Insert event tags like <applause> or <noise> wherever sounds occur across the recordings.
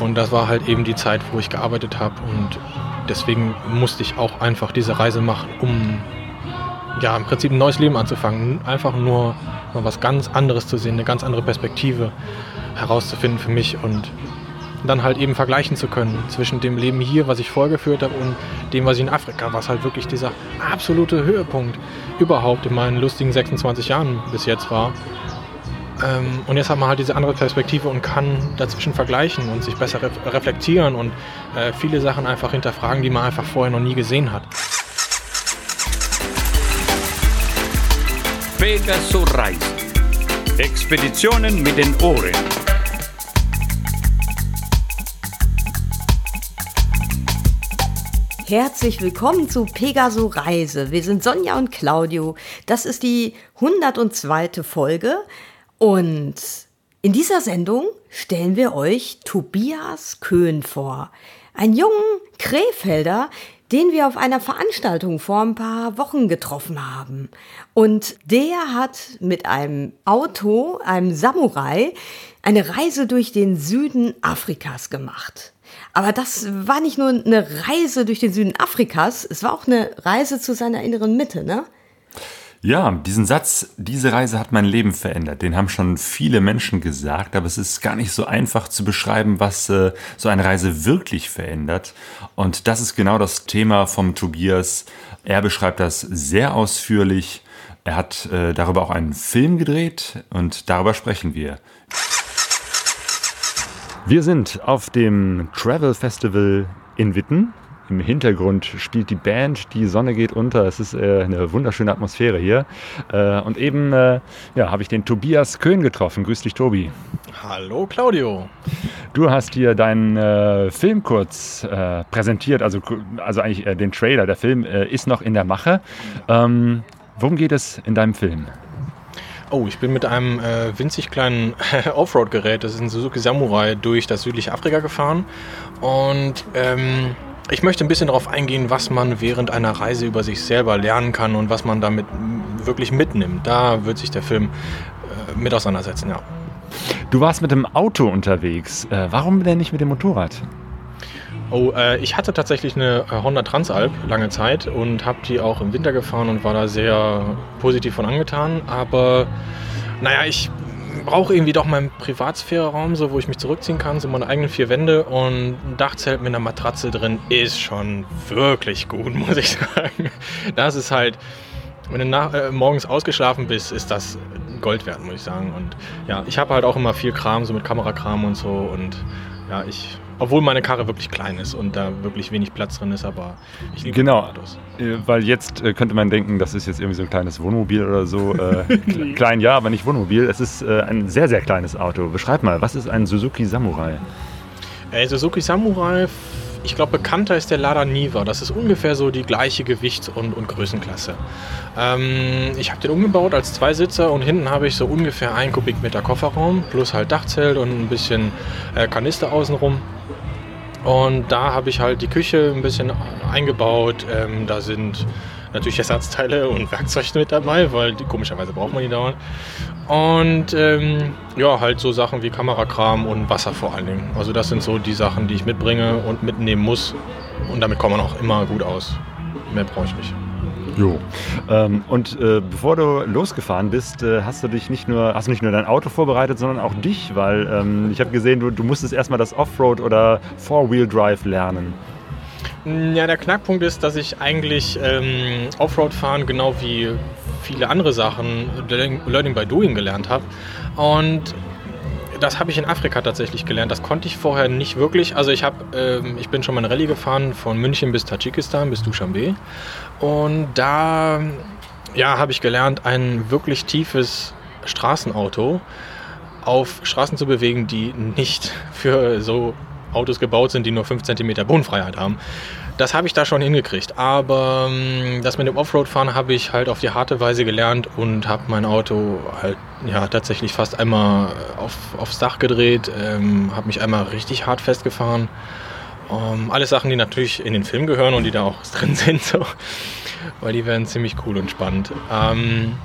Und das war halt eben die Zeit, wo ich gearbeitet habe und deswegen musste ich auch einfach diese Reise machen, um ja im Prinzip ein neues Leben anzufangen. Einfach nur mal was ganz anderes zu sehen, eine ganz andere Perspektive herauszufinden für mich und dann halt eben vergleichen zu können zwischen dem Leben hier, was ich vorgeführt habe, und dem, was ich in Afrika, was halt wirklich dieser absolute Höhepunkt überhaupt in meinen lustigen 26 Jahren bis jetzt war. Ähm, und jetzt hat man halt diese andere Perspektive und kann dazwischen vergleichen und sich besser reflektieren und äh, viele Sachen einfach hinterfragen, die man einfach vorher noch nie gesehen hat. Pegasus Reisen. Expeditionen mit den Ohren. Herzlich willkommen zu Pegaso Reise. Wir sind Sonja und Claudio. Das ist die 102. Folge und in dieser Sendung stellen wir euch Tobias Köhn vor. Einen jungen Krefelder, den wir auf einer Veranstaltung vor ein paar Wochen getroffen haben. Und der hat mit einem Auto, einem Samurai, eine Reise durch den Süden Afrikas gemacht. Aber das war nicht nur eine Reise durch den Süden Afrikas, es war auch eine Reise zu seiner inneren Mitte, ne? Ja, diesen Satz, diese Reise hat mein Leben verändert, den haben schon viele Menschen gesagt, aber es ist gar nicht so einfach zu beschreiben, was äh, so eine Reise wirklich verändert. Und das ist genau das Thema vom Tobias. Er beschreibt das sehr ausführlich. Er hat äh, darüber auch einen Film gedreht und darüber sprechen wir. Wir sind auf dem Travel Festival in Witten im Hintergrund spielt die Band, die Sonne geht unter. Es ist äh, eine wunderschöne Atmosphäre hier. Äh, und eben äh, ja, habe ich den Tobias Köhn getroffen. Grüß dich, Tobi. Hallo, Claudio. Du hast hier deinen äh, Film kurz äh, präsentiert, also, also eigentlich äh, den Trailer. Der Film ist noch in der Mache. Ähm, worum geht es in deinem Film? Oh, ich bin mit einem äh, winzig kleinen <laughs> Offroad-Gerät, das ist ein Suzuki Samurai, durch das südliche Afrika gefahren. Und ähm, ich möchte ein bisschen darauf eingehen, was man während einer Reise über sich selber lernen kann und was man damit wirklich mitnimmt. Da wird sich der Film äh, mit auseinandersetzen, ja. Du warst mit dem Auto unterwegs. Äh, warum denn nicht mit dem Motorrad? Oh, äh, ich hatte tatsächlich eine äh, Honda Transalp lange Zeit und habe die auch im Winter gefahren und war da sehr positiv von angetan. Aber naja, ich brauche irgendwie doch meinen Privatsphäreraum, so wo ich mich zurückziehen kann, so meine eigenen vier Wände und ein Dachzelt mit einer Matratze drin ist schon wirklich gut, <laughs> muss ich sagen. Das ist halt, wenn du nach, äh, morgens ausgeschlafen bist, ist das Gold wert, muss ich sagen. Und ja, ich habe halt auch immer viel Kram, so mit Kamerakram und so und ja, ich obwohl meine Karre wirklich klein ist und da wirklich wenig Platz drin ist, aber ich liebe genau, Autos. Äh, weil jetzt äh, könnte man denken, das ist jetzt irgendwie so ein kleines Wohnmobil oder so. Äh, <laughs> klein ja, aber nicht Wohnmobil. Es ist ein sehr, sehr kleines Auto. Beschreib mal, was ist ein Suzuki Samurai? Äh, Suzuki Samurai, ich glaube, bekannter ist der Lada Niva. Das ist ungefähr so die gleiche Gewichts- und, und Größenklasse. Ähm, ich habe den umgebaut als Zweisitzer und hinten habe ich so ungefähr ein Kubikmeter Kofferraum plus halt Dachzelt und ein bisschen äh, Kanister außenrum. Und da habe ich halt die Küche ein bisschen eingebaut. Ähm, da sind natürlich Ersatzteile und Werkzeug mit dabei, weil die, komischerweise braucht man die dauernd. Und ähm, ja, halt so Sachen wie Kamerakram und Wasser vor allen Dingen. Also das sind so die Sachen, die ich mitbringe und mitnehmen muss. Und damit kommt man auch immer gut aus. Mehr brauche ich nicht. Jo. Ähm, und äh, bevor du losgefahren bist, äh, hast du dich nicht nur, hast du nicht nur dein Auto vorbereitet, sondern auch dich, weil ähm, ich habe gesehen, du, du musstest erstmal das Offroad oder Four-Wheel-Drive lernen. Ja, der Knackpunkt ist, dass ich eigentlich ähm, Offroad fahren genau wie viele andere Sachen Learning by Doing gelernt habe. Und das habe ich in Afrika tatsächlich gelernt. Das konnte ich vorher nicht wirklich. Also ich habe, ähm, ich bin schon mal eine Rallye gefahren von München bis Tadschikistan bis Dushanbe und da, ja, habe ich gelernt, ein wirklich tiefes Straßenauto auf Straßen zu bewegen, die nicht <laughs> für so Autos gebaut sind, die nur 5 cm Bodenfreiheit haben. Das habe ich da schon hingekriegt. Aber ähm, das mit dem Offroad-Fahren habe ich halt auf die harte Weise gelernt und habe mein Auto halt ja, tatsächlich fast einmal auf, aufs Dach gedreht, ähm, habe mich einmal richtig hart festgefahren. Ähm, alles Sachen, die natürlich in den Film gehören und die da auch <laughs> drin sind, so. weil die werden ziemlich cool und spannend. Ähm,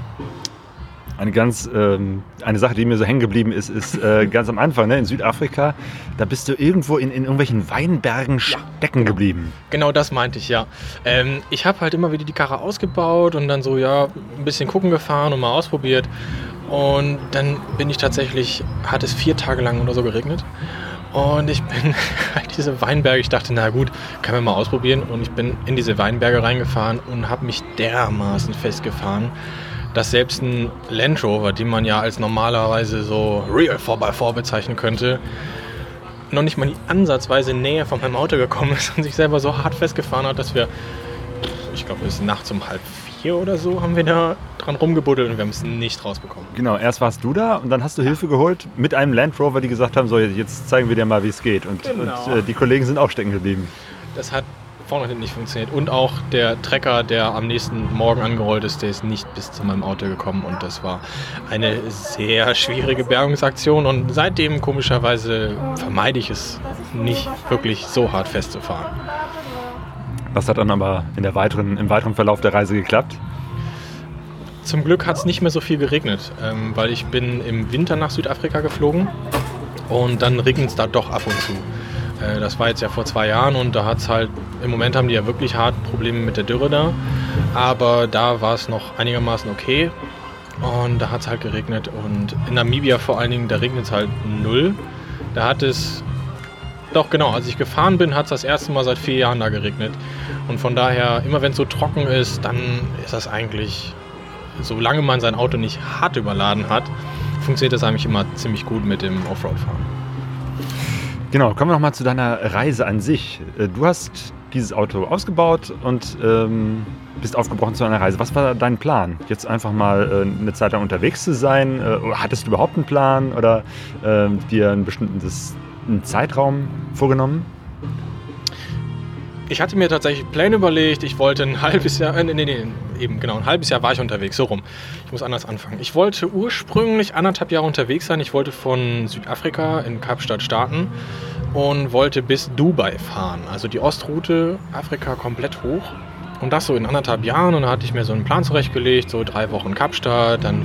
Eine ganz, ähm, eine Sache, die mir so hängen geblieben ist, ist äh, ganz am Anfang, ne, in Südafrika, da bist du irgendwo in, in irgendwelchen Weinbergen stecken geblieben. Genau das meinte ich, ja. Ähm, ich habe halt immer wieder die Karre ausgebaut und dann so, ja, ein bisschen gucken gefahren und mal ausprobiert. Und dann bin ich tatsächlich, hat es vier Tage lang oder so geregnet. Und ich bin <laughs> halt diese Weinberge, ich dachte, na gut, kann man mal ausprobieren. Und ich bin in diese Weinberge reingefahren und habe mich dermaßen festgefahren, dass selbst ein Land Rover, den man ja als normalerweise so Real 4x4 bezeichnen könnte, noch nicht mal die ansatzweise näher von meinem Auto gekommen ist und sich selber so hart festgefahren hat, dass wir, ich glaube, es ist nachts um halb vier oder so, haben wir da dran rumgebuddelt und wir haben es nicht rausbekommen. Genau, erst warst du da und dann hast du Hilfe geholt mit einem Land Rover, die gesagt haben, so jetzt zeigen wir dir mal, wie es geht. Und, Genau. und äh, die Kollegen sind auch stecken geblieben. Das hat vorne und hinten nicht funktioniert. Und auch der Trecker, der am nächsten Morgen angerollt ist, der ist nicht bis zu meinem Auto gekommen. Und das war eine sehr schwierige Bergungsaktion. Und seitdem, komischerweise, vermeide ich es nicht wirklich so hart festzufahren. Das hat dann aber in der weiteren, im weiteren Verlauf der Reise geklappt. Zum Glück hat es nicht mehr so viel geregnet, ähm, weil ich bin im Winter nach Südafrika geflogen und dann regnet es da doch ab und zu. Äh, das war jetzt ja vor zwei Jahren und da hat es halt, im Moment haben die ja wirklich hart Probleme mit der Dürre da, aber da war es noch einigermaßen okay und da hat es halt geregnet und in Namibia vor allen Dingen, da regnet es halt null. Da hat es, doch genau, als ich gefahren bin, hat es das erste Mal seit vier Jahren da geregnet und von daher, immer wenn es so trocken ist, dann ist das eigentlich solange man sein Auto nicht hart überladen hat, funktioniert das eigentlich immer ziemlich gut mit dem Offroad-Fahren. Genau, kommen wir nochmal zu deiner Reise an sich. Äh, Du hast dieses Auto ausgebaut und ähm, bist aufgebrochen zu einer Reise. Was war dein Plan? Jetzt einfach mal äh, eine Zeit lang unterwegs zu sein? Äh, hattest du überhaupt einen Plan oder ähm, dir einen bestimmten das- einen Zeitraum vorgenommen? Ich hatte mir tatsächlich Pläne überlegt. Ich wollte ein halbes Jahr, äh, nee, nee, eben genau, ein halbes Jahr war ich unterwegs, so rum. Ich muss anders anfangen. Ich wollte ursprünglich anderthalb Jahre unterwegs sein. Ich wollte von Südafrika in Kapstadt starten und wollte bis Dubai fahren. Also die Ostroute Afrika komplett hoch. Und das so in anderthalb Jahren. Und da hatte ich mir so einen Plan zurechtgelegt, so drei Wochen Kapstadt, dann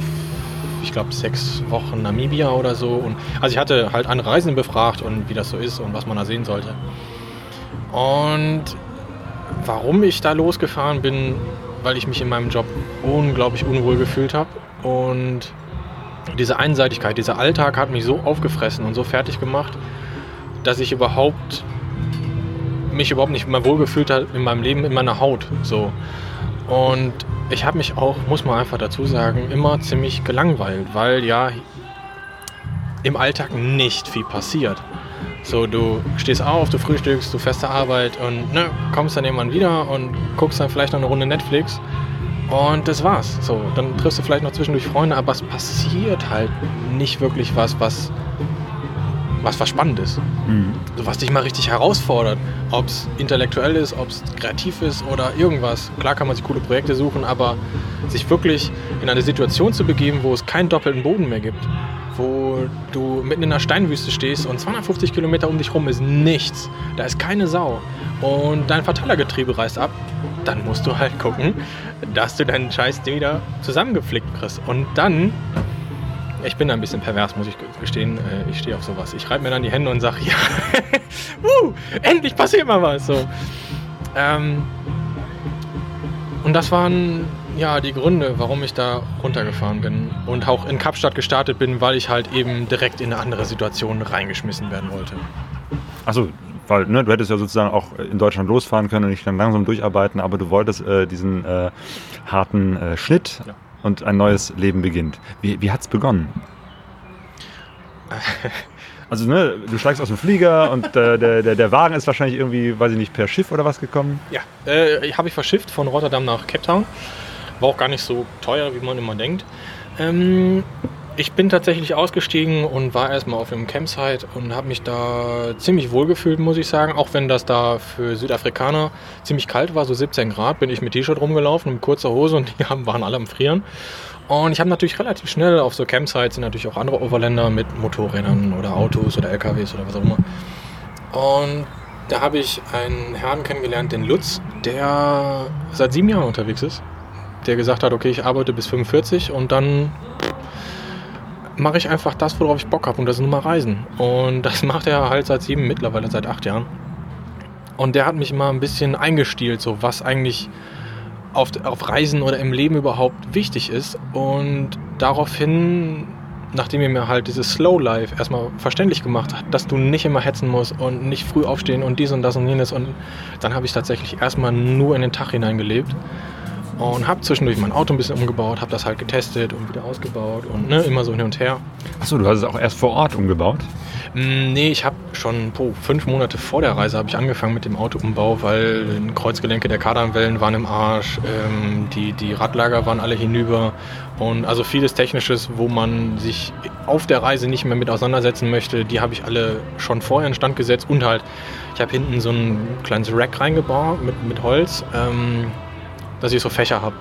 ich glaube, sechs Wochen Namibia oder so. Und, also ich hatte halt andere Reisende befragt und wie das so ist und was man da sehen sollte. Und warum ich da losgefahren bin, weil ich mich in meinem Job unglaublich unwohl gefühlt habe. Und diese Einseitigkeit, dieser Alltag hat mich so aufgefressen und so fertig gemacht, dass ich überhaupt mich überhaupt nicht mehr wohlgefühlt habe in meinem Leben, in meiner Haut. So. Und ich habe mich auch, muss man einfach dazu sagen, immer ziemlich gelangweilt, weil ja im Alltag nicht viel passiert. So, du stehst auf, du frühstückst, du fährst zur Arbeit und ne, kommst dann irgendwann wieder und guckst dann vielleicht noch eine Runde Netflix. Und das war's. So, dann triffst du vielleicht noch zwischendurch Freunde, aber es passiert halt nicht wirklich was, was, was, was spannend ist. So, was dich mal richtig herausfordert. Ob es intellektuell ist, ob es kreativ ist oder irgendwas. Klar kann man sich coole Projekte suchen, aber sich wirklich in eine Situation zu begeben, wo es keinen doppelten Boden mehr gibt, wo du mitten in einer Steinwüste stehst und 250 Kilometer um dich rum ist nichts, da ist keine Sau und dein Verteilergetriebe reißt ab, dann musst du halt gucken, dass du deinen Scheiß wieder zusammengeflickt kriegst. Und dann, ich bin da ein bisschen pervers, muss ich gestehen, äh, ich stehe auf sowas. Ich reibe mir dann die Hände und sage, <laughs> ja, wuh, endlich passiert mal was. So. Ähm, und das waren ja die Gründe, warum ich da runtergefahren bin und auch in Kapstadt gestartet bin, weil ich halt eben direkt in eine andere Situation reingeschmissen werden wollte. Achso, weil ne, du hättest ja sozusagen auch in Deutschland losfahren können und dich dann langsam durcharbeiten, aber du wolltest äh, diesen äh, harten äh, Schnitt Ja. und ein neues Leben beginnt. Wie, wie hat es begonnen? <laughs> Also ne, du steigst aus dem Flieger und äh, der, der, der Wagen ist wahrscheinlich irgendwie, weiß ich nicht, per Schiff oder was gekommen. Ja, äh, habe ich verschifft von Rotterdam nach Cape Town. War auch gar nicht so teuer, wie man immer denkt. Ähm, ich bin tatsächlich ausgestiegen und war erstmal auf einem Campsite und habe mich da ziemlich wohl gefühlt, muss ich sagen. Auch wenn das da für Südafrikaner ziemlich kalt war, so 17 Grad, bin ich mit T-Shirt rumgelaufen und kurzer Hose und <laughs> die waren alle am Frieren. Und ich habe natürlich relativ schnell auf so Campsites sind natürlich auch andere Overländer mit Motorrädern oder Autos oder LKWs oder was auch immer. Und da habe ich einen Herrn kennengelernt, den Lutz, der seit sieben Jahren unterwegs ist. Der gesagt hat, okay, ich arbeite bis 45 und dann mache ich einfach das, worauf ich Bock habe und das ist nun mal Reisen. Und das <laughs> macht er halt seit sieben, mittlerweile seit acht Jahren. Und der hat mich immer ein bisschen eingestielt, so was eigentlich auf, auf Reisen oder im Leben überhaupt wichtig ist. Und daraufhin, nachdem er mir halt dieses Slow Life erstmal verständlich gemacht hat, dass du nicht immer hetzen musst und nicht früh aufstehen und dies und das und jenes. Und dann habe ich tatsächlich erstmal nur in den Tag hineingelebt und habe zwischendurch mein Auto ein bisschen umgebaut, habe das halt getestet und wieder ausgebaut und ne, immer so hin und her. Achso, du hast es auch erst vor Ort umgebaut? Mm, Nee, ich habe schon po, fünf Monate vor der Reise habe ich angefangen mit dem Autoumbau, weil Kreuzgelenke der Kardanwellen waren im Arsch, ähm, die, die Radlager waren alle hinüber und also vieles Technisches, wo man sich auf der Reise nicht mehr mit auseinandersetzen möchte, die habe ich alle schon vorher in Stand gesetzt und halt, ich habe hinten so ein kleines Rack reingebaut mit, mit Holz, ähm, dass ich so Fächer habe.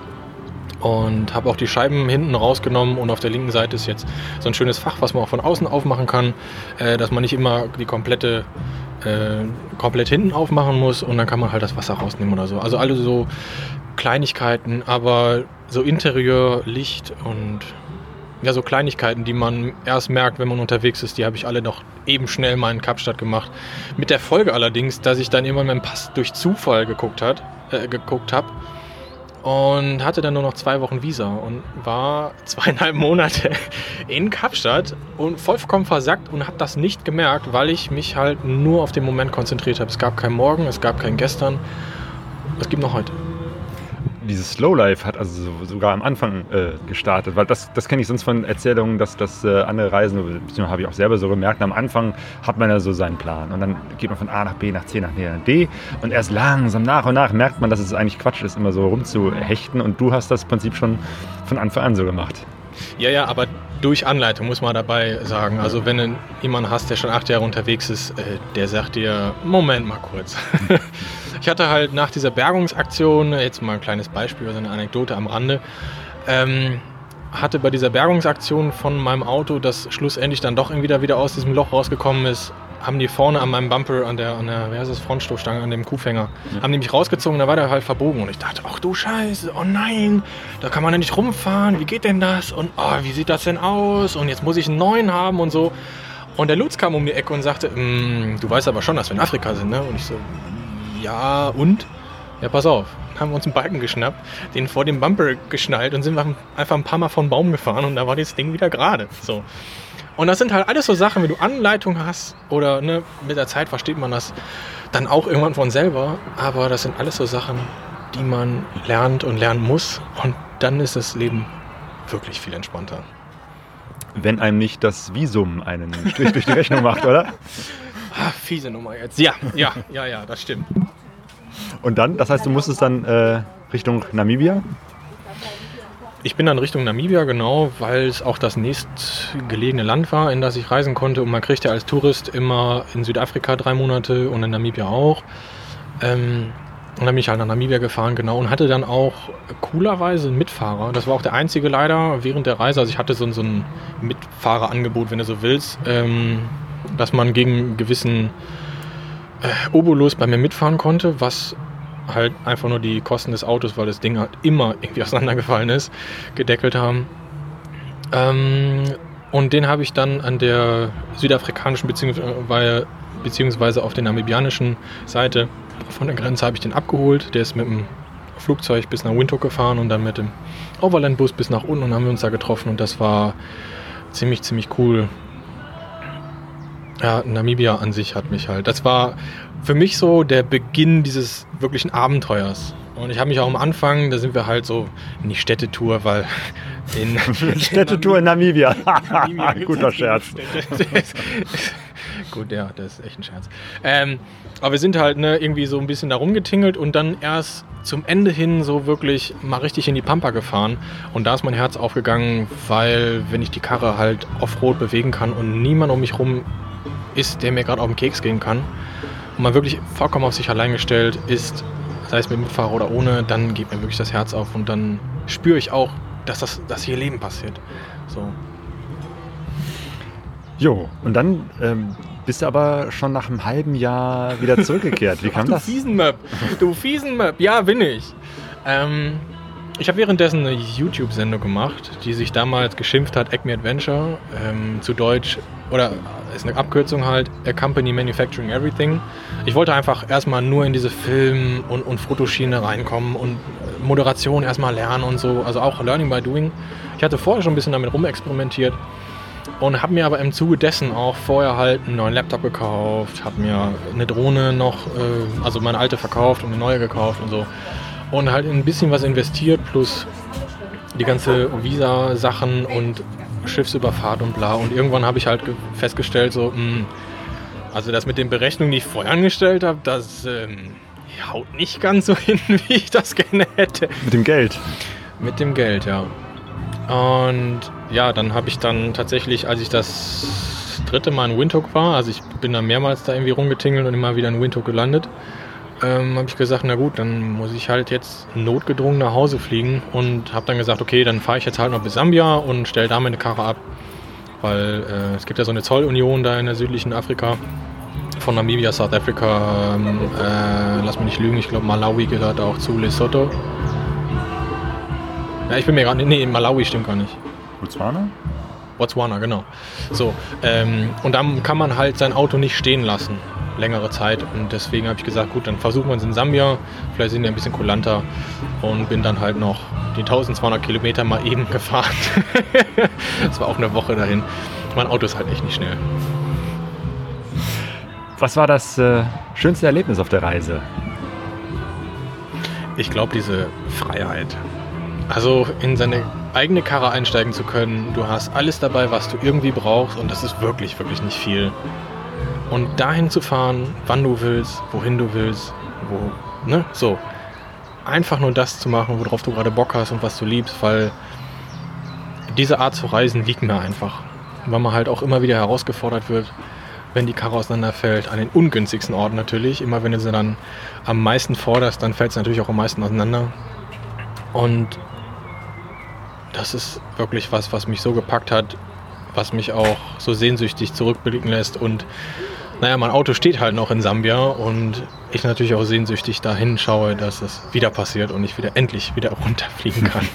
Und habe auch die Scheiben hinten rausgenommen und auf der linken Seite ist jetzt so ein schönes Fach, was man auch von außen aufmachen kann, äh, dass man nicht immer die komplette äh, komplett hinten aufmachen muss und dann kann man halt das Wasser rausnehmen oder so. Also alle so Kleinigkeiten, aber so Interieur, Licht und ja, so Kleinigkeiten, die man erst merkt, wenn man unterwegs ist, die habe ich alle noch eben schnell mal in Kapstadt gemacht. Mit der Folge allerdings, dass ich dann immer meinen Pass durch Zufall geguckt, äh, geguckt habe und hatte dann nur noch zwei Wochen Visa und war <laughs> zweieinhalb Monate in Kapstadt und vollkommen versackt und habe das nicht gemerkt, weil ich mich halt nur auf den Moment konzentriert habe. Es gab kein Morgen, es gab kein Gestern, es gibt noch heute. Dieses Slowlife hat also so- sogar am Anfang äh, gestartet, weil das, das kenne ich sonst von Erzählungen, dass, dass äh, andere Reisen, beziehungsweise habe ich auch selber so gemerkt, am Anfang hat man ja so seinen Plan und dann geht man von A nach B nach C nach D nach D und erst langsam nach und nach merkt man, dass es eigentlich Quatsch ist, immer so rumzuhechten und du hast das Prinzip schon von Anfang an so gemacht. Ja, ja, aber durch Anleitung muss man dabei sagen. Also wenn du jemanden hast, der schon acht Jahre unterwegs ist, äh, der sagt dir, Moment mal kurz. <laughs> ich hatte halt nach dieser Bergungsaktion, jetzt mal ein kleines Beispiel, also eine Anekdote am Rande, ähm, hatte bei dieser Bergungsaktion von meinem Auto, das schlussendlich dann doch irgendwie da wieder aus diesem Loch rausgekommen ist, haben die vorne an meinem Bumper, an der, an der wie heißt das, Frontstoßstange, an dem Kuhfänger, haben die mich rausgezogen, da war der halt verbogen und ich dachte, ach du Scheiße, oh nein, da kann man ja nicht rumfahren, wie geht denn das und oh, wie sieht das denn aus und jetzt muss ich einen neuen haben und so. Und der Lutz kam um die Ecke und sagte, "Mm, du weißt aber schon, dass wir in Afrika sind, ne? Und ich so, ja und? Ja, pass auf. Haben wir uns einen Balken geschnappt, den vor dem Bumper geschnallt und sind einfach ein paar Mal von Baum gefahren und da war das Ding wieder gerade. So. Und das sind halt alles so Sachen, wenn du Anleitung hast oder ne, mit der Zeit versteht man das dann auch irgendwann von selber. Aber das sind alles so Sachen, die man lernt und lernen muss. Und dann ist das Leben wirklich viel entspannter. Wenn einem nicht das Visum einen Strich durch die Rechnung macht, oder? <laughs> Ah, fiese Nummer jetzt. Ja, ja, ja, ja, das stimmt. Und dann, das heißt, du musstest dann äh, Richtung Namibia? Ich bin dann Richtung Namibia, genau, weil es auch das nächstgelegene Land war, in das ich reisen konnte. Und man kriegt ja als Tourist immer in Südafrika drei Monate und in Namibia auch. Ähm, und dann bin ich halt nach Namibia gefahren, genau, und hatte dann auch coolerweise einen Mitfahrer. Das war auch der einzige leider während der Reise. Also ich hatte so, so ein Mitfahrerangebot, wenn du so willst, ähm, dass man gegen einen gewissen äh, Obolus bei mir mitfahren konnte, was halt einfach nur die Kosten des Autos, weil das Ding halt immer irgendwie <laughs> auseinandergefallen ist, gedeckelt haben. Ähm, und den habe ich dann an der südafrikanischen beziehungsweise, beziehungsweise auf der namibianischen Seite von der Grenze habe ich den abgeholt. Der ist mit dem Flugzeug bis nach Windhoek gefahren und dann mit dem Overland-Bus bis nach unten und haben wir uns da getroffen und das war ziemlich, ziemlich cool. Ja, Namibia an sich hat mich halt. Das war für mich so der Beginn dieses wirklichen Abenteuers. Und ich habe mich auch am Anfang, da sind wir halt so in die Städtetour, weil <laughs> in Städtetour in Namibia. <laughs> Namibia <laughs> Guter Scherz. Gut, ja, das ist echt ein Scherz. Ähm, aber wir sind halt ne, irgendwie so ein bisschen da rumgetingelt und dann erst zum Ende hin so wirklich mal richtig in die Pampa gefahren. Und da ist mein Herz aufgegangen, weil wenn ich die Karre halt offroad bewegen kann und niemand um mich rum ist, der mir gerade auf den Keks gehen kann und man wirklich vollkommen auf sich allein gestellt ist, sei es mit dem Fahrer oder ohne, dann geht mir wirklich das Herz auf und dann spüre ich auch, dass das dass hier Leben passiert. So. Jo, und dann ähm, bist du aber schon nach einem halben Jahr wieder zurückgekehrt. Wie <laughs> kam du das? fiesen Möb, du fiesen Möb, ja bin ich. Ähm, ich habe währenddessen eine YouTube-Sendung gemacht, die sich damals geschimpft hat, Acme Adventure, ähm, zu Deutsch, oder ist eine Abkürzung halt, A Company Manufacturing Everything. Ich wollte einfach erstmal nur in diese Film- und, und Fotoschiene reinkommen und Moderation erstmal lernen und so, also auch Learning by Doing. Ich hatte vorher schon ein bisschen damit rumexperimentiert und habe mir aber im Zuge dessen auch vorher halt einen neuen Laptop gekauft, habe mir eine Drohne noch, äh, also meine alte verkauft und eine neue gekauft und so und halt ein bisschen was investiert plus die ganze Visa-Sachen und Schiffsüberfahrt und bla. Und irgendwann habe ich halt festgestellt, so, mh, hm, also das mit den Berechnungen, die ich vorher angestellt habe, das ähm, haut nicht ganz so <laughs> hin, wie ich das gerne hätte. Mit dem Geld? Mit dem Geld, ja. Und ja, dann habe ich dann tatsächlich, als ich das dritte Mal in Windhoek war, also ich bin da mehrmals da irgendwie rumgetingelt und immer wieder in Windhoek gelandet, ähm, habe ich gesagt, na gut, dann muss ich halt jetzt notgedrungen nach Hause fliegen und habe dann gesagt, okay, dann fahre ich jetzt halt noch bis Sambia und stelle da meine Karre ab, weil äh, es gibt ja so eine Zollunion da in der südlichen Afrika von Namibia, South Africa, ähm, äh, lass mich nicht lügen, ich glaube Malawi gehört auch zu Lesotho. Ja, ich bin mir gerade, nee, Malawi stimmt gar nicht. Botswana? Botswana, genau. So, ähm, und dann kann man halt sein Auto nicht stehen lassen längere Zeit. Und deswegen habe ich gesagt, gut, dann versuchen wir es in Sambia. Vielleicht sind die ein bisschen kulanter. Und bin dann halt noch die 1200 Kilometer mal eben <laughs> gefahren. das war auch eine Woche dahin. Mein Auto ist halt echt nicht schnell. Was war das äh, schönste Erlebnis auf der Reise? Ich glaube, diese Freiheit. Also in seine eigene Karre einsteigen zu können. Du hast alles dabei, was du irgendwie brauchst. Und das ist wirklich, wirklich nicht viel. Und dahin zu fahren, wann du willst, wohin du willst, wo, ne, so. Einfach nur das zu machen, worauf du gerade Bock hast und was du liebst, weil diese Art zu reisen liegt mir einfach. Weil man halt auch immer wieder herausgefordert wird, wenn die Karre auseinanderfällt, an den ungünstigsten Orten natürlich. Immer wenn du sie dann am meisten forderst, dann fällt es natürlich auch am meisten auseinander. Und das ist wirklich was, was mich so gepackt hat, was mich auch so sehnsüchtig zurückblicken lässt und naja, mein Auto steht halt noch in Sambia und ich natürlich auch sehnsüchtig dahin schaue, dass es wieder passiert und ich wieder endlich wieder <laughs> runterfliegen kann.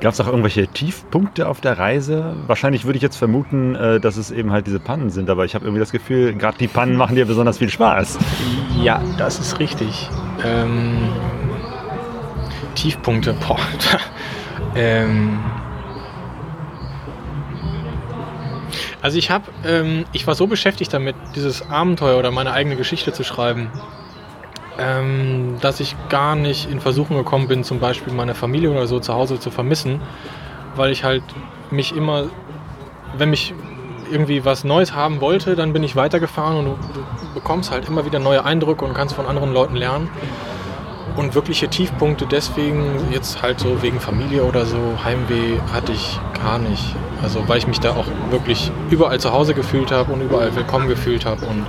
Gab es auch irgendwelche Tiefpunkte auf der Reise? Wahrscheinlich würde ich jetzt vermuten, äh, dass es eben halt diese Pannen sind, aber ich habe irgendwie das Gefühl, gerade die Pannen machen dir besonders viel Spaß. Ja, das ist richtig. Ähm, Tiefpunkte, boah. <laughs> ähm, Also ich habe, ähm, ich war so beschäftigt damit, dieses Abenteuer oder meine eigene Geschichte zu schreiben, ähm, dass ich gar nicht in Versuchung gekommen bin, zum Beispiel meine Familie oder so zu Hause zu vermissen, weil ich halt mich immer, wenn mich irgendwie was Neues haben wollte, dann bin ich weitergefahren und du, du bekommst halt immer wieder neue Eindrücke und kannst von anderen Leuten lernen. Und wirkliche Tiefpunkte deswegen, jetzt halt so wegen Familie oder so, Heimweh hatte ich gar nicht. Also weil ich mich da auch wirklich überall zu Hause gefühlt habe und überall willkommen gefühlt habe. Und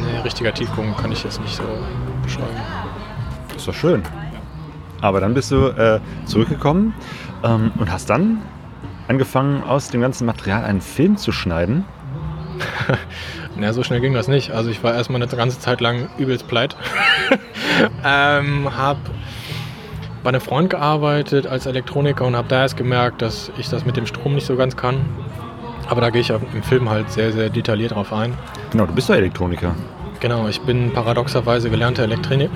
ne, richtiger Tiefpunkt kann ich jetzt nicht so beschreiben. Das ist doch schön. Aber dann bist du äh, zurückgekommen ähm, und hast dann angefangen, aus dem ganzen Material einen Film zu schneiden. <laughs> Na, so schnell ging das nicht. Also ich war erstmal eine ganze Zeit lang übelst pleit. <laughs> ähm, hab bei einem Freund gearbeitet als Elektroniker und habe da erst gemerkt, dass ich das mit dem Strom nicht so ganz kann. Aber da gehe ich im Film halt sehr, sehr detailliert drauf ein. Genau, du bist ja Elektroniker. Genau, ich bin paradoxerweise gelernter Elektroni äh,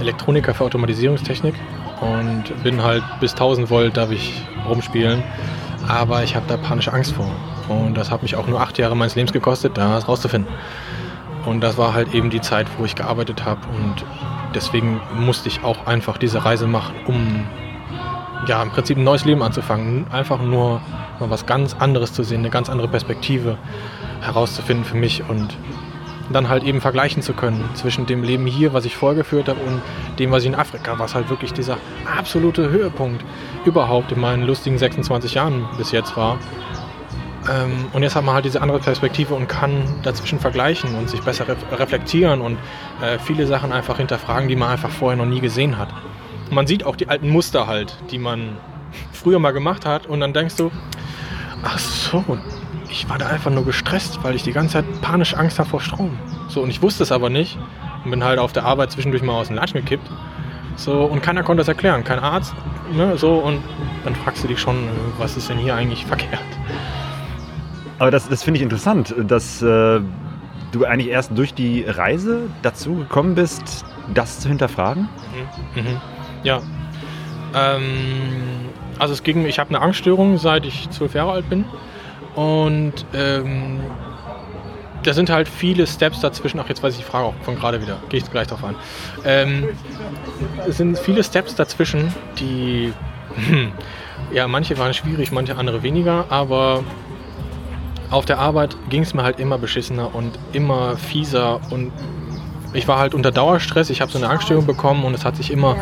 Elektroniker für Automatisierungstechnik und bin halt bis 1000 Volt darf ich rumspielen. Aber ich habe da panische Angst vor. Und das hat mich auch nur acht Jahre meines Lebens gekostet, das rauszufinden. Und das war halt eben die Zeit, wo ich gearbeitet habe. Und deswegen musste ich auch einfach diese Reise machen, um ja im Prinzip ein neues Leben anzufangen. Einfach nur mal was ganz anderes zu sehen, eine ganz andere Perspektive herauszufinden für mich und dann halt eben vergleichen zu können zwischen dem Leben hier, was ich vorher geführt habe, und dem, was ich in Afrika, was halt wirklich dieser absolute Höhepunkt überhaupt in meinen lustigen 26 Jahren bis jetzt war. Ähm, und jetzt hat man halt diese andere Perspektive und kann dazwischen vergleichen und sich besser re reflektieren und äh, viele Sachen einfach hinterfragen, die man einfach vorher noch nie gesehen hat. Und man sieht auch die alten Muster halt, die man früher mal gemacht hat und dann denkst du, ach so, ich war da einfach nur gestresst, weil ich die ganze Zeit panisch Angst habe vor Strom. So, und ich wusste es aber nicht und bin halt auf der Arbeit zwischendurch mal aus dem Latschen gekippt So, und keiner konnte das erklären, kein Arzt, ne, so, und dann fragst du dich schon, äh, was ist denn hier eigentlich verkehrt? Aber das, das finde ich interessant, dass äh, du eigentlich erst durch die Reise dazu gekommen bist, das zu hinterfragen? Mhm. Mhm. Ja. Ähm, also es ging, ich habe eine Angststörung, seit ich zwölf Jahre alt bin. Und ähm, da sind halt viele Steps dazwischen. Ach, jetzt weiß ich die Frage auch von gerade wieder. Gehe ich gleich drauf an. Ähm, es sind viele Steps dazwischen, die. Hm, ja, manche waren schwierig, manche andere weniger, aber auf der Arbeit ging es mir halt immer beschissener und immer fieser und ich war halt unter Dauerstress. Ich habe so eine Angststörung bekommen und es hat sich immer.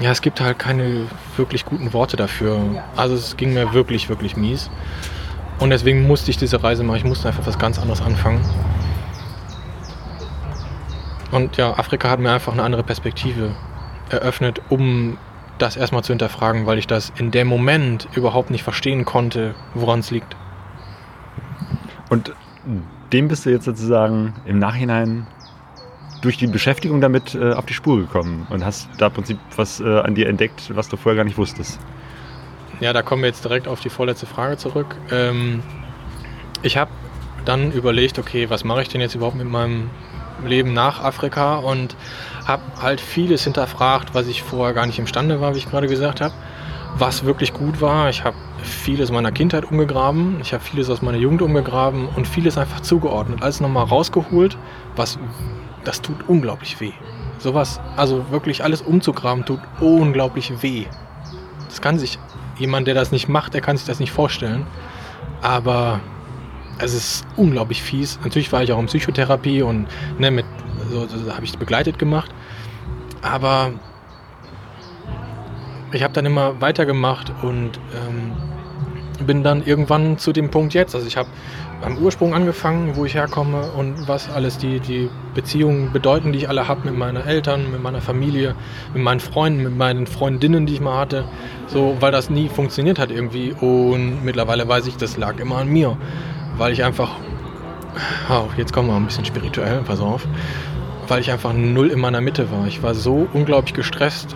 Ja, es gibt halt keine wirklich guten Worte dafür. Also es ging mir wirklich, wirklich mies. Und deswegen musste ich diese Reise machen. Ich musste einfach was ganz anderes anfangen. Und ja, Afrika hat mir einfach eine andere Perspektive eröffnet, um das erstmal zu hinterfragen, weil ich das in dem Moment überhaupt nicht verstehen konnte, woran es liegt. Und dem bist du jetzt sozusagen im Nachhinein durch die Beschäftigung damit äh, auf die Spur gekommen und hast da im Prinzip was äh, an dir entdeckt, was du vorher gar nicht wusstest. Ja, da kommen wir jetzt direkt auf die vorletzte Frage zurück. Ähm, ich habe dann überlegt, okay, was mache ich denn jetzt überhaupt mit meinem Leben nach Afrika und habe halt vieles hinterfragt, was ich vorher gar nicht imstande war, wie ich gerade gesagt habe. Was wirklich gut war, ich habe vieles meiner Kindheit umgegraben, ich habe vieles aus meiner Jugend umgegraben und vieles einfach zugeordnet. Alles nochmal rausgeholt, was das tut unglaublich weh. Sowas, also wirklich alles umzugraben, tut unglaublich weh. Das kann sich jemand, der das nicht macht, der kann sich das nicht vorstellen. Aber es ist unglaublich fies. Natürlich war ich auch in Psychotherapie und ne, mit, so, so habe ich begleitet gemacht. Aber ich habe dann immer weitergemacht und ähm, bin dann irgendwann zu dem Punkt jetzt. Also ich habe am Ursprung angefangen, wo ich herkomme und was alles die, die Beziehungen bedeuten, die ich alle habe mit meinen Eltern, mit meiner Familie, mit meinen Freunden, mit meinen Freundinnen, die ich mal hatte. So, weil das nie funktioniert hat irgendwie. Und mittlerweile weiß ich, das lag immer an mir. Weil ich einfach. Oh, jetzt kommen wir ein bisschen spirituell, pass auf. Weil ich einfach null in meiner Mitte war. Ich war so unglaublich gestresst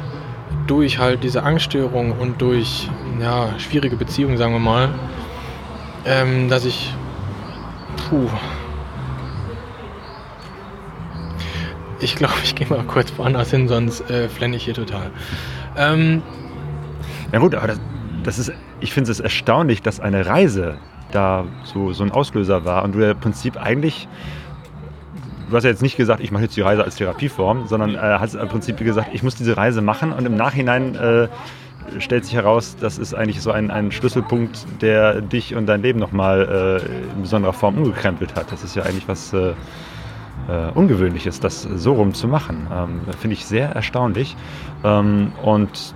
durch halt diese Angststörung und durch ja, schwierige Beziehungen, sagen wir mal, ähm, dass ich, puh, ich glaube, ich gehe mal kurz woanders hin, sonst äh, flenne ich hier total. Ähm, ja gut, aber das, das ist, ich finde es erstaunlich, dass eine Reise da so, so ein Auslöser war und du ja im Prinzip eigentlich du hast ja jetzt nicht gesagt, ich mache jetzt die Reise als Therapieform, sondern äh, hast im Prinzip gesagt, ich muss diese Reise machen und im Nachhinein äh, stellt sich heraus, das ist eigentlich so ein, ein Schlüsselpunkt, der dich und dein Leben nochmal äh, in besonderer Form umgekrempelt hat. Das ist ja eigentlich was äh, äh, Ungewöhnliches, das so rum zu machen. Ähm, Finde ich sehr erstaunlich. Ähm, und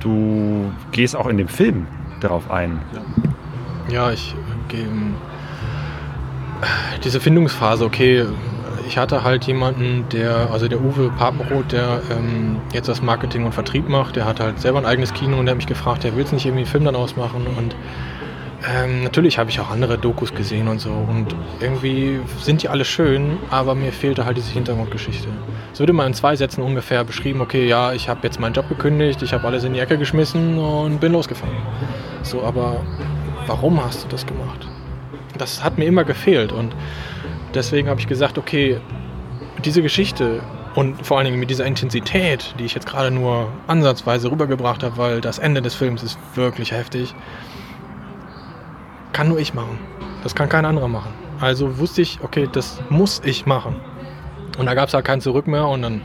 du gehst auch in dem Film darauf ein. Ja, ich gehe diese Findungsphase, okay, ich hatte halt jemanden, der, also der Uwe Papenroth, der ähm, jetzt das Marketing und Vertrieb macht, der hat halt selber ein eigenes Kino und der hat mich gefragt, der will es nicht irgendwie einen Film dann ausmachen und ähm, natürlich habe ich auch andere Dokus gesehen und so und irgendwie sind die alle schön, aber mir fehlte halt diese Hintergrundgeschichte. Es würde mal in zwei Sätzen ungefähr beschrieben, okay, ja, ich habe jetzt meinen Job gekündigt, ich habe alles in die Ecke geschmissen und bin losgefahren. So, aber warum hast du das gemacht? Das hat mir immer gefehlt und deswegen habe ich gesagt, okay, diese Geschichte und vor allen Dingen mit dieser Intensität, die ich jetzt gerade nur ansatzweise rübergebracht habe, weil das Ende des Films ist wirklich heftig, kann nur ich machen. Das kann kein anderer machen. Also wusste ich, okay, das muss ich machen. Und da gab es halt kein Zurück mehr und dann,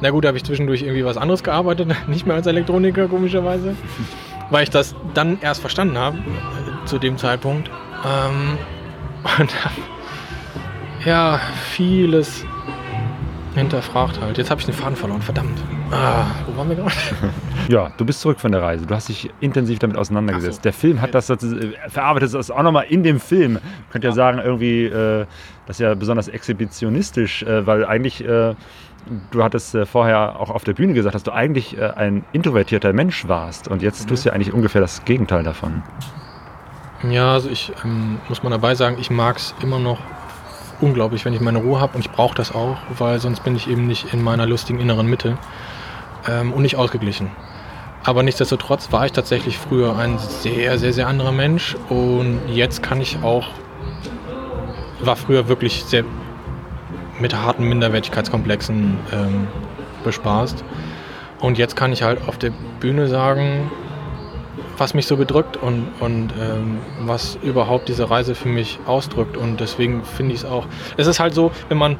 na gut, habe ich zwischendurch irgendwie was anderes gearbeitet, <laughs> nicht mehr als Elektroniker, komischerweise, <laughs> weil ich das dann erst verstanden habe, äh, zu dem Zeitpunkt. Ähm, <laughs> und ja, vieles hinterfragt halt. Jetzt habe ich den Faden verloren, verdammt. Ah, wo waren wir gerade? <laughs> Ja, du bist zurück von der Reise. Du hast dich intensiv damit auseinandergesetzt. So. Der Film hat das, das äh, verarbeitet das auch nochmal in dem Film. Man könnte ja, ja sagen, irgendwie, äh, das ist ja besonders exhibitionistisch, äh, weil eigentlich, äh, du hattest vorher auch auf der Bühne gesagt, dass du eigentlich ein introvertierter Mensch warst. Und jetzt mhm. tust du ja eigentlich ungefähr das Gegenteil davon. Ja, also ich ähm, muss man dabei sagen, ich mag es immer noch unglaublich, wenn ich meine Ruhe habe und ich brauche das auch, weil sonst bin ich eben nicht in meiner lustigen inneren Mitte ähm, und nicht ausgeglichen. Aber nichtsdestotrotz war ich tatsächlich früher ein sehr, sehr, sehr anderer Mensch und jetzt kann ich auch, war früher wirklich sehr mit harten Minderwertigkeitskomplexen ähm, bespaßt. Und jetzt kann ich halt auf der Bühne sagen, was mich so bedrückt und, und ähm, was überhaupt diese Reise für mich ausdrückt. Und deswegen finde ich es auch. Es ist halt so, wenn man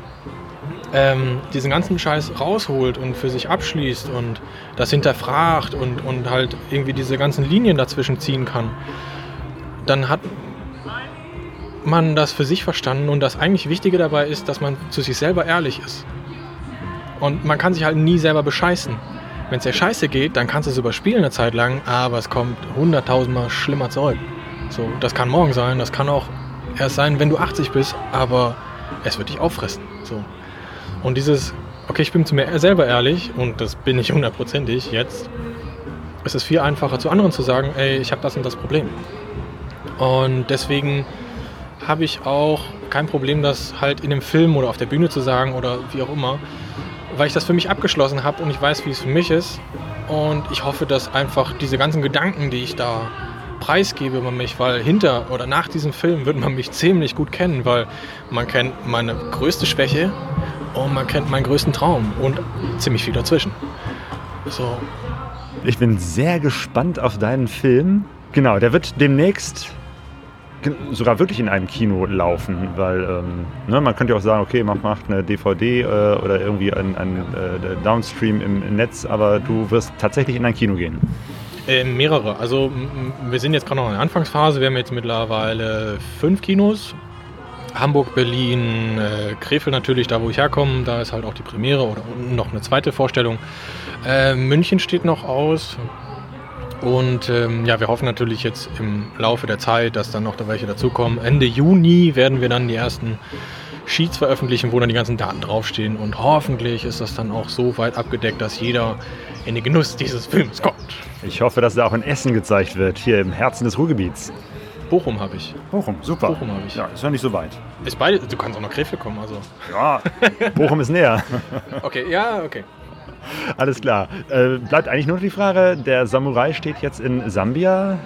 ähm, diesen ganzen Scheiß rausholt und für sich abschließt und das hinterfragt und, und halt irgendwie diese ganzen Linien dazwischen ziehen kann, dann hat man das für sich verstanden und das eigentlich Wichtige dabei ist, dass man zu sich selber ehrlich ist. Und man kann sich halt nie selber bescheißen. Wenn es dir scheiße geht, dann kannst du es überspielen eine Zeit lang, aber es kommt hunderttausendmal schlimmer zurück. So, das kann morgen sein, das kann auch erst sein, wenn du 80 bist, aber es wird dich auffressen. So. Und dieses, okay, ich bin zu mir selber ehrlich und das bin ich hundertprozentig jetzt, ist es viel einfacher zu anderen zu sagen, ey, ich habe das und das Problem. Und deswegen habe ich auch kein Problem, das halt in dem Film oder auf der Bühne zu sagen oder wie auch immer, weil ich das für mich abgeschlossen habe und ich weiß, wie es für mich ist. Und ich hoffe, dass einfach diese ganzen Gedanken, die ich da preisgebe über mich, weil hinter oder nach diesem Film wird man mich ziemlich gut kennen, weil man kennt meine größte Schwäche und man kennt meinen größten Traum und ziemlich viel dazwischen. So. Ich bin sehr gespannt auf deinen Film. Genau, der wird demnächst sogar wirklich in einem Kino laufen, weil ähm, ne, man könnte ja auch sagen, okay, man macht eine DVD äh, oder irgendwie ein, ein äh, Downstream im, Netz, aber du wirst tatsächlich in ein Kino gehen. Äh, mehrere. Also wir sind jetzt gerade noch in der Anfangsphase. Wir haben jetzt mittlerweile fünf Kinos. Hamburg, Berlin, äh, Krefeld natürlich, da wo ich herkomme, da ist halt auch die Premiere oder noch eine zweite Vorstellung. Äh, München steht noch aus, und ähm, ja, wir hoffen natürlich jetzt im Laufe der Zeit, dass dann noch da welche dazukommen. Ende Juni werden wir dann die ersten Sheets veröffentlichen, wo dann die ganzen Daten draufstehen. Und hoffentlich ist das dann auch so weit abgedeckt, dass jeder in den Genuss dieses Films kommt. Ich hoffe, dass er auch in Essen gezeigt wird, hier im Herzen des Ruhrgebiets. Bochum habe ich. Bochum, super. Bochum habe ich. Ja, ist ja nicht so weit. Ist beide, du kannst auch nach Krefeld kommen, also. Ja, Bochum ist näher. okay, ja, okay. Alles klar. Äh, bleibt eigentlich nur die Frage, der Samurai steht jetzt in Sambia.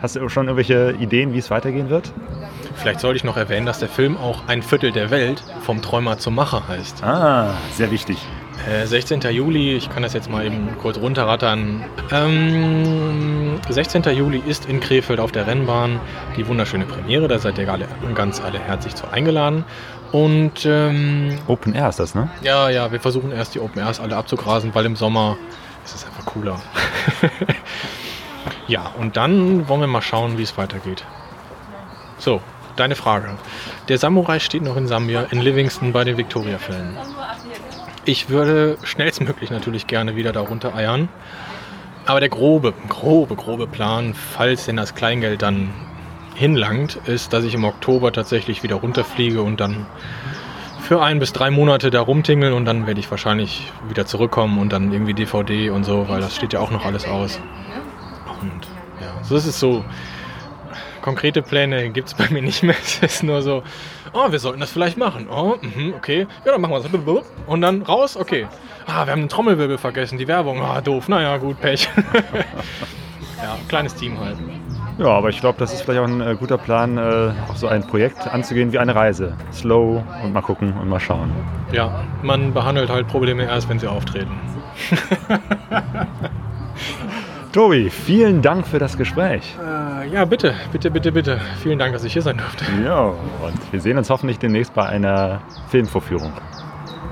Hast du schon irgendwelche Ideen, wie es weitergehen wird? Vielleicht sollte ich noch erwähnen, dass der Film auch Ein Viertel der Welt vom Träumer zum Macher heißt. Ah, sehr wichtig. Äh, 16. Juli, ich kann das jetzt mal eben kurz runterrattern. Ähm, 16. Juli ist in Krefeld auf der Rennbahn die wunderschöne Premiere. Da seid ihr alle, ganz alle herzlich zu eingeladen. Und ähm, Open Air ist das, ne? Ja, ja, wir versuchen erst die Open Airs alle abzugrasen, weil im Sommer ist es einfach cooler. <laughs> ja, und dann wollen wir mal schauen, wie es weitergeht. So, deine Frage. Der Samurai steht noch in Sambia, in Livingston bei den Victoria-Fällen. Ich würde schnellstmöglich natürlich gerne wieder darunter eiern. Aber der grobe, grobe, grobe Plan, falls denn das Kleingeld dann hinlangt, ist, dass ich im Oktober tatsächlich wieder runterfliege und dann für ein bis drei Monate da rumtingeln und dann werde ich wahrscheinlich wieder zurückkommen und dann irgendwie DVD und so, weil das steht ja auch noch alles aus. Und ja, so ist es so. Konkrete Pläne gibt es bei mir nicht mehr. <laughs> Es ist nur so, oh, wir sollten das vielleicht machen. Oh, mh, okay. Ja, dann machen wir das. Und dann raus, okay. Ah, wir haben den Trommelwirbel vergessen, die Werbung. Ah, doof. Naja, gut, Pech. <laughs> ja, kleines Team halt. Ja, aber ich glaube, das ist vielleicht auch ein äh, guter Plan, äh, auch so ein Projekt anzugehen wie eine Reise. Slow und mal gucken und mal schauen. Ja, man behandelt halt Probleme erst, wenn sie auftreten. <laughs> Tobi, vielen Dank für das Gespräch. Äh, ja, bitte, bitte, bitte, bitte. Vielen Dank, dass ich hier sein durfte. Ja, und wir sehen uns hoffentlich demnächst bei einer Filmvorführung.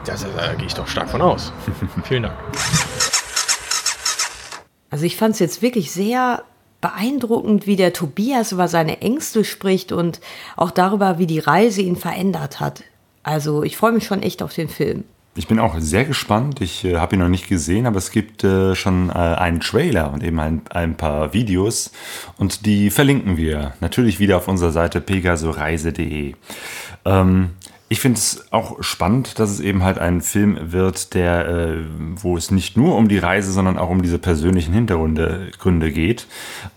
Das, da gehe ich doch stark von aus. <laughs> vielen Dank. Also ich fand es jetzt wirklich sehr beeindruckend, wie der Tobias über seine Ängste spricht und auch darüber, wie die Reise ihn verändert hat. Also ich freue mich schon echt auf den Film. Ich bin auch sehr gespannt. Ich äh, habe ihn noch nicht gesehen, aber es gibt äh, schon äh, einen Trailer und eben ein, ein, paar Videos und die verlinken wir natürlich wieder auf unserer Seite pegasoreise.de. Ähm, Ich finde es auch spannend, dass es eben halt ein Film wird, der, äh, wo es nicht nur um die Reise, sondern auch um diese persönlichen Hintergründe Gründe geht,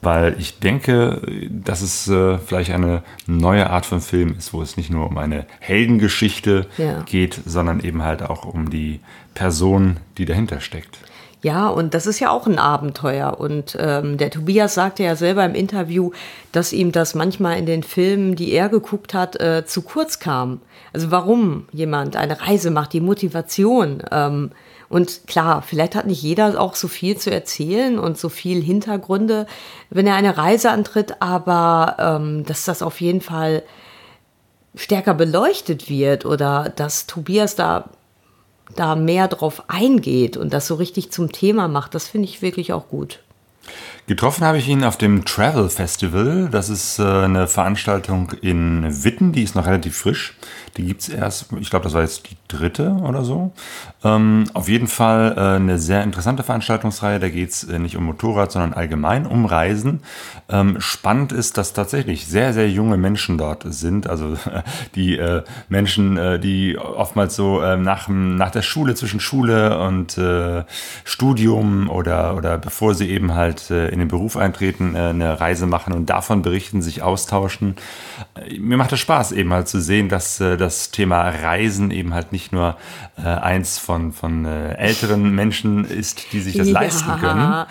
weil ich denke, dass es äh, vielleicht eine neue Art von Film ist, wo es nicht nur um eine Heldengeschichte Ja. geht, sondern eben halt auch um die Person, die dahinter steckt. Ja, und das ist ja auch ein Abenteuer. Und ähm, der Tobias sagte ja selber im Interview, dass ihm das manchmal in den Filmen, die er geguckt hat, äh, zu kurz kam. Also warum jemand eine Reise macht, die Motivation. Ähm, und klar, vielleicht hat nicht jeder auch so viel zu erzählen und so viel Hintergründe, wenn er eine Reise antritt, aber ähm, dass das auf jeden Fall stärker beleuchtet wird oder dass Tobias da da mehr drauf eingeht und das so richtig zum Thema macht, das finde ich wirklich auch gut. Getroffen habe ich ihn auf dem Travel Festival. Das ist äh, eine Veranstaltung in Witten, die ist noch relativ frisch. Die gibt es erst, ich glaube, das war jetzt die dritte oder so. Ähm, auf jeden Fall äh, eine sehr interessante Veranstaltungsreihe. Da geht es äh, nicht um Motorrad, sondern allgemein um Reisen. Ähm, spannend ist, dass tatsächlich sehr, sehr junge Menschen dort sind. Also <laughs> die äh, Menschen, äh, die oftmals so äh, nach, nach der Schule, zwischen Schule und äh, Studium oder, oder bevor sie eben halt in den Beruf eintreten, eine Reise machen und davon berichten, sich austauschen. Mir macht es Spaß eben halt zu sehen, dass das Thema Reisen eben halt nicht nur äh, eins von, von äh, älteren Menschen ist, die sich das Ja. leisten können,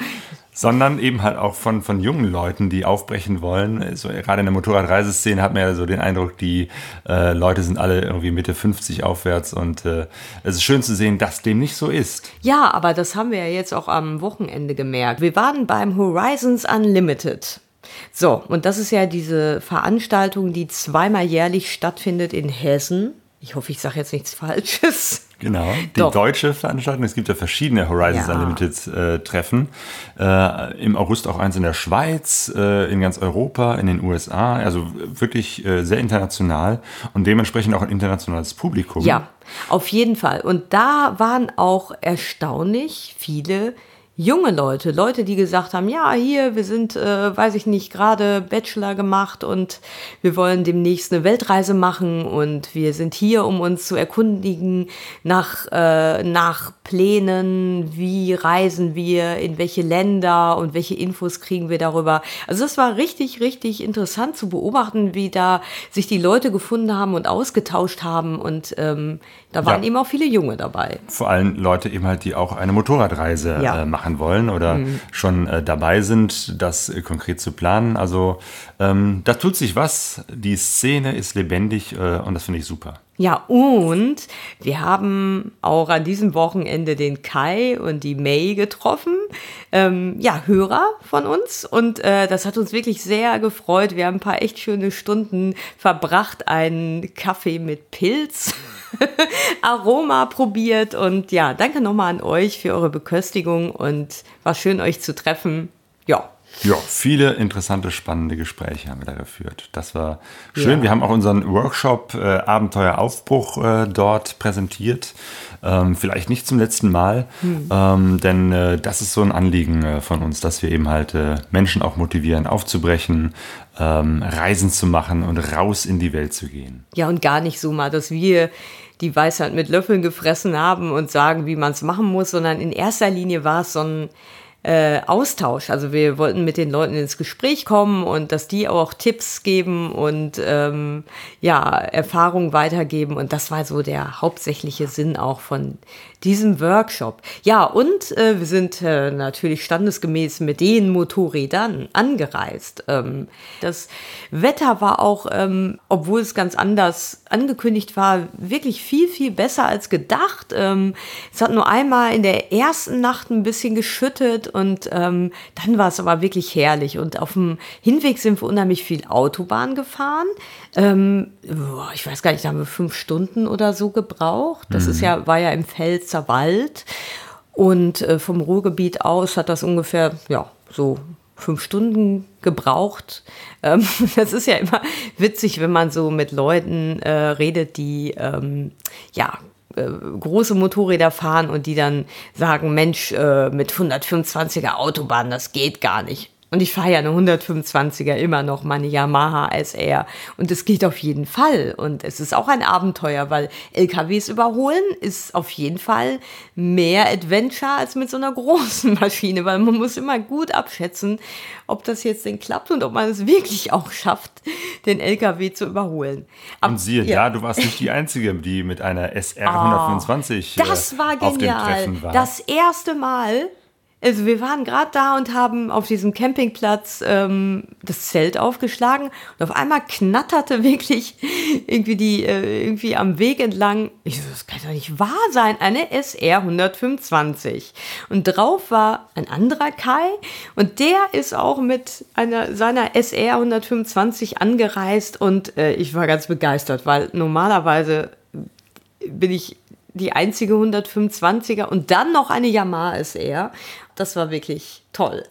sondern eben halt auch von, von jungen Leuten, die aufbrechen wollen. So, gerade in der Motorradreiseszene hat man ja so den Eindruck, die äh, Leute sind alle irgendwie Mitte 50 aufwärts und äh, es ist schön zu sehen, dass dem nicht so ist. Ja, aber das haben wir ja jetzt auch am Wochenende gemerkt. Wir waren beim Horizons Unlimited. So, und das ist ja diese Veranstaltung, die zweimal jährlich stattfindet in Hessen. Ich hoffe, ich sage jetzt nichts Falsches. <laughs> Genau, die Doch. deutsche Veranstaltung. Es gibt ja verschiedene Horizons Ja. Unlimited äh, Treffen. Äh, Im August auch eins in der Schweiz, äh, in ganz Europa, in den USA. Also wirklich äh, sehr international und dementsprechend auch ein internationales Publikum. Ja, auf jeden Fall. Und da waren auch erstaunlich viele junge Leute, Leute, die gesagt haben, ja, hier, wir sind, äh, weiß ich nicht, gerade Bachelor gemacht und wir wollen demnächst eine Weltreise machen und wir sind hier, um uns zu erkundigen nach, äh, nach Plänen, wie reisen wir, in welche Länder und welche Infos kriegen wir darüber. Also das war richtig, richtig interessant zu beobachten, wie da sich die Leute gefunden haben und ausgetauscht haben und ähm, da waren Ja. eben auch viele Junge dabei. Vor allem Leute eben halt, die auch eine Motorradreise Ja. äh, machen wollen oder schon äh, dabei sind, das äh, konkret zu planen. Also ähm, da tut sich was. Die Szene ist lebendig äh, und das finde ich super. Ja, und wir haben auch an diesem Wochenende den Kai und die May getroffen. Ähm, ja, Hörer von uns. Und äh, das hat uns wirklich sehr gefreut. Wir haben ein paar echt schöne Stunden verbracht, einen Kaffee mit Pilz. <laughs> Aroma probiert und ja, danke nochmal an euch für eure Beköstigung und war schön euch zu treffen. Ja, Ja, viele interessante, spannende Gespräche haben wir da geführt. Das war schön. Ja. Wir haben auch unseren Workshop äh, Abenteueraufbruch äh, dort präsentiert. Ähm, vielleicht nicht zum letzten Mal, ähm, denn äh, das ist so ein Anliegen äh, von uns, dass wir eben halt äh, Menschen auch motivieren, aufzubrechen, ähm, Reisen zu machen und raus in die Welt zu gehen. Ja, und gar nicht so mal, dass wir die Weisheit mit Löffeln gefressen haben und sagen, wie man es machen muss, sondern in erster Linie war es so ein äh, Austausch. Also wir wollten mit den Leuten ins Gespräch kommen und dass die auch Tipps geben und ähm, ja, Erfahrungen weitergeben. Und das war so der hauptsächliche Sinn auch von diesem Workshop. Ja, und äh, wir sind äh, natürlich standesgemäß mit den Motorrädern angereist. Ähm, das Wetter war auch, ähm, obwohl es ganz anders angekündigt war, wirklich viel, viel besser als gedacht. Ähm, es hat nur einmal in der ersten Nacht ein bisschen geschüttet und ähm, dann war es aber wirklich herrlich. Und auf dem Hinweg sind wir unheimlich viel Autobahn gefahren. Ähm, ich weiß gar nicht, da haben wir fünf Stunden oder so gebraucht. Das ist ja, war ja im Pfälzer Wald. Und äh, vom Ruhrgebiet aus hat das ungefähr, ja, so fünf Stunden gebraucht. <laughs> Ähm, das ist ja immer witzig, wenn man so mit Leuten äh, redet, die ähm, ja äh, große Motorräder fahren und die dann sagen, Mensch, äh, mit 125er Autobahn, das geht gar nicht. Und ich fahre ja eine 125er immer noch, meine Yamaha SR. Und es geht auf jeden Fall. Und es ist auch ein Abenteuer, weil LKWs überholen ist auf jeden Fall mehr Adventure als mit so einer großen <laughs> Maschine, weil man muss immer gut abschätzen, ob das jetzt denn klappt und ob man es wirklich auch schafft, den LKW zu überholen. Aber, und siehe ja. da, du warst nicht die Einzige, die mit einer SR 125 oh, das war genial. auf dem Treffen war. Das erste Mal also wir waren gerade da und haben auf diesem Campingplatz ähm, das Zelt aufgeschlagen und auf einmal knatterte <laughs> wirklich irgendwie die äh, irgendwie am Weg entlang. Ich so, das kann doch nicht wahr sein, eine SR 125 und drauf war ein anderer Kai und der ist auch mit einer seiner SR 125 angereist und äh, ich war ganz begeistert, weil normalerweise bin ich die einzige 125er und dann noch eine Yamaha SR. Das war wirklich toll.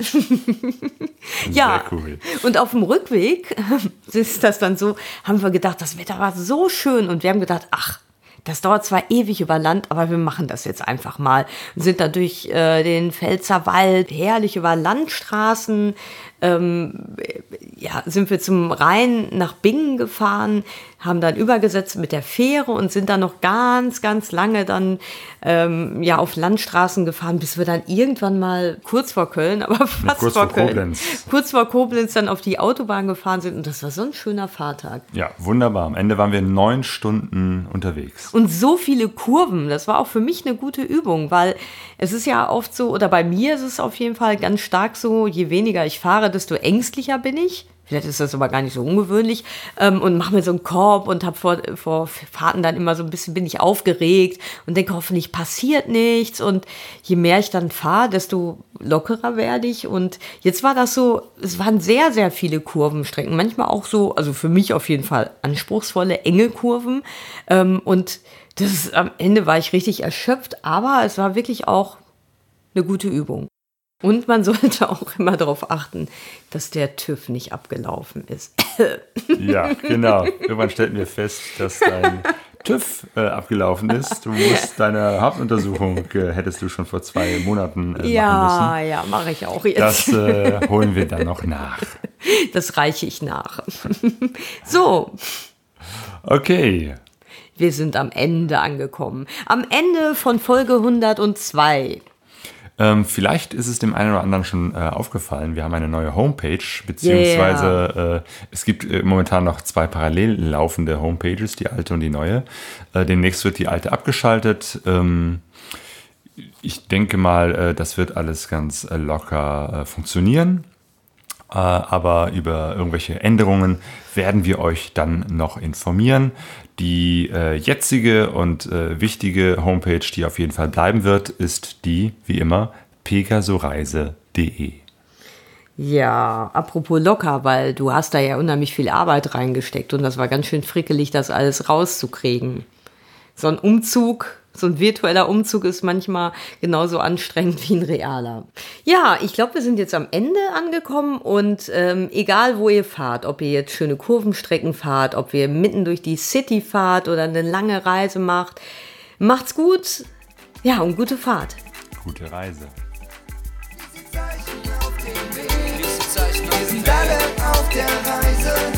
<laughs> ja, cool. und auf dem Rückweg <laughs> ist das dann so, haben wir gedacht, das Wetter war so schön und wir haben gedacht, ach, das dauert zwar ewig über Land, aber wir machen das jetzt einfach mal. Wir sind da durch äh, den Pfälzer Wald, herrlich über Landstraßen, ähm, ja, sind wir zum Rhein nach Bingen gefahren, haben dann übergesetzt mit der Fähre und sind dann noch ganz, ganz lange dann ähm, ja auf Landstraßen gefahren, bis wir dann irgendwann mal kurz vor Köln, <laughs> aber fast kurz vor, vor Köln, Koblenz. kurz vor Koblenz dann auf die Autobahn gefahren sind und das war so ein schöner Fahrtag. Ja, wunderbar. Am Ende waren wir neun Stunden unterwegs. Und so viele Kurven, das war auch für mich eine gute Übung, weil es ist ja oft so, oder bei mir ist es auf jeden Fall ganz stark so, je weniger ich fahre, desto ängstlicher bin ich. Vielleicht ist das aber gar nicht so ungewöhnlich. Ähm, und mache mir so einen Korb und habe vor, vor Fahrten dann immer so ein bisschen, bin ich aufgeregt und denke, hoffentlich passiert nichts. Und je mehr ich dann fahre, desto lockerer werde ich. Und jetzt war das so, es waren sehr, sehr viele Kurvenstrecken. Manchmal auch so, also für mich auf jeden Fall anspruchsvolle, enge Kurven. Ähm, und das am Ende war ich richtig erschöpft, aber es war wirklich auch eine gute Übung. Und man <laughs> sollte auch immer darauf achten, dass der TÜV nicht abgelaufen ist. <laughs> ja, genau. Irgendwann stellten wir fest, dass dein <laughs> TÜV äh, abgelaufen ist. Du musst deine Hauptuntersuchung äh, hättest du schon vor zwei Monaten äh, ja, machen müssen. Ja, mache ich auch jetzt. Das äh, holen wir dann noch nach. Das reiche ich nach. so. Okay. Wir sind am Ende angekommen. Am Ende von Folge 102. Ähm, vielleicht ist es dem einen oder anderen schon äh, aufgefallen. Wir haben eine neue Homepage, beziehungsweise yeah. äh, es gibt äh, momentan noch zwei parallel laufende Homepages, die alte und die neue. Äh, demnächst wird die alte abgeschaltet. Ähm, ich denke mal, äh, das wird alles ganz äh, locker funktionieren. Aber über irgendwelche Änderungen werden wir euch dann noch informieren. Die äh, jetzige und äh, wichtige Homepage, die auf jeden Fall bleiben wird, ist die, wie immer, pegasoreise.de. Ja, apropos locker, weil du hast da ja unheimlich viel Arbeit reingesteckt und das war ganz schön frickelig, das alles rauszukriegen. So ein Umzug so ein virtueller Umzug ist manchmal genauso anstrengend wie ein realer. Ja, ich glaube, wir sind jetzt am Ende angekommen und ähm, egal wo ihr fahrt, ob ihr jetzt schöne Kurvenstrecken fahrt, ob ihr mitten durch die City fahrt oder eine lange Reise macht, macht's gut. Ja, und gute Fahrt. Gute Reise. Wir sind alle auf der Reise,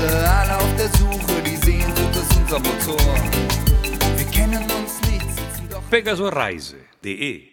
Reise, alle auf der Suche, die Sehnsucht ist unser Motor. Wir kennen uns nicht, sitzen doch. Pegasoreise.de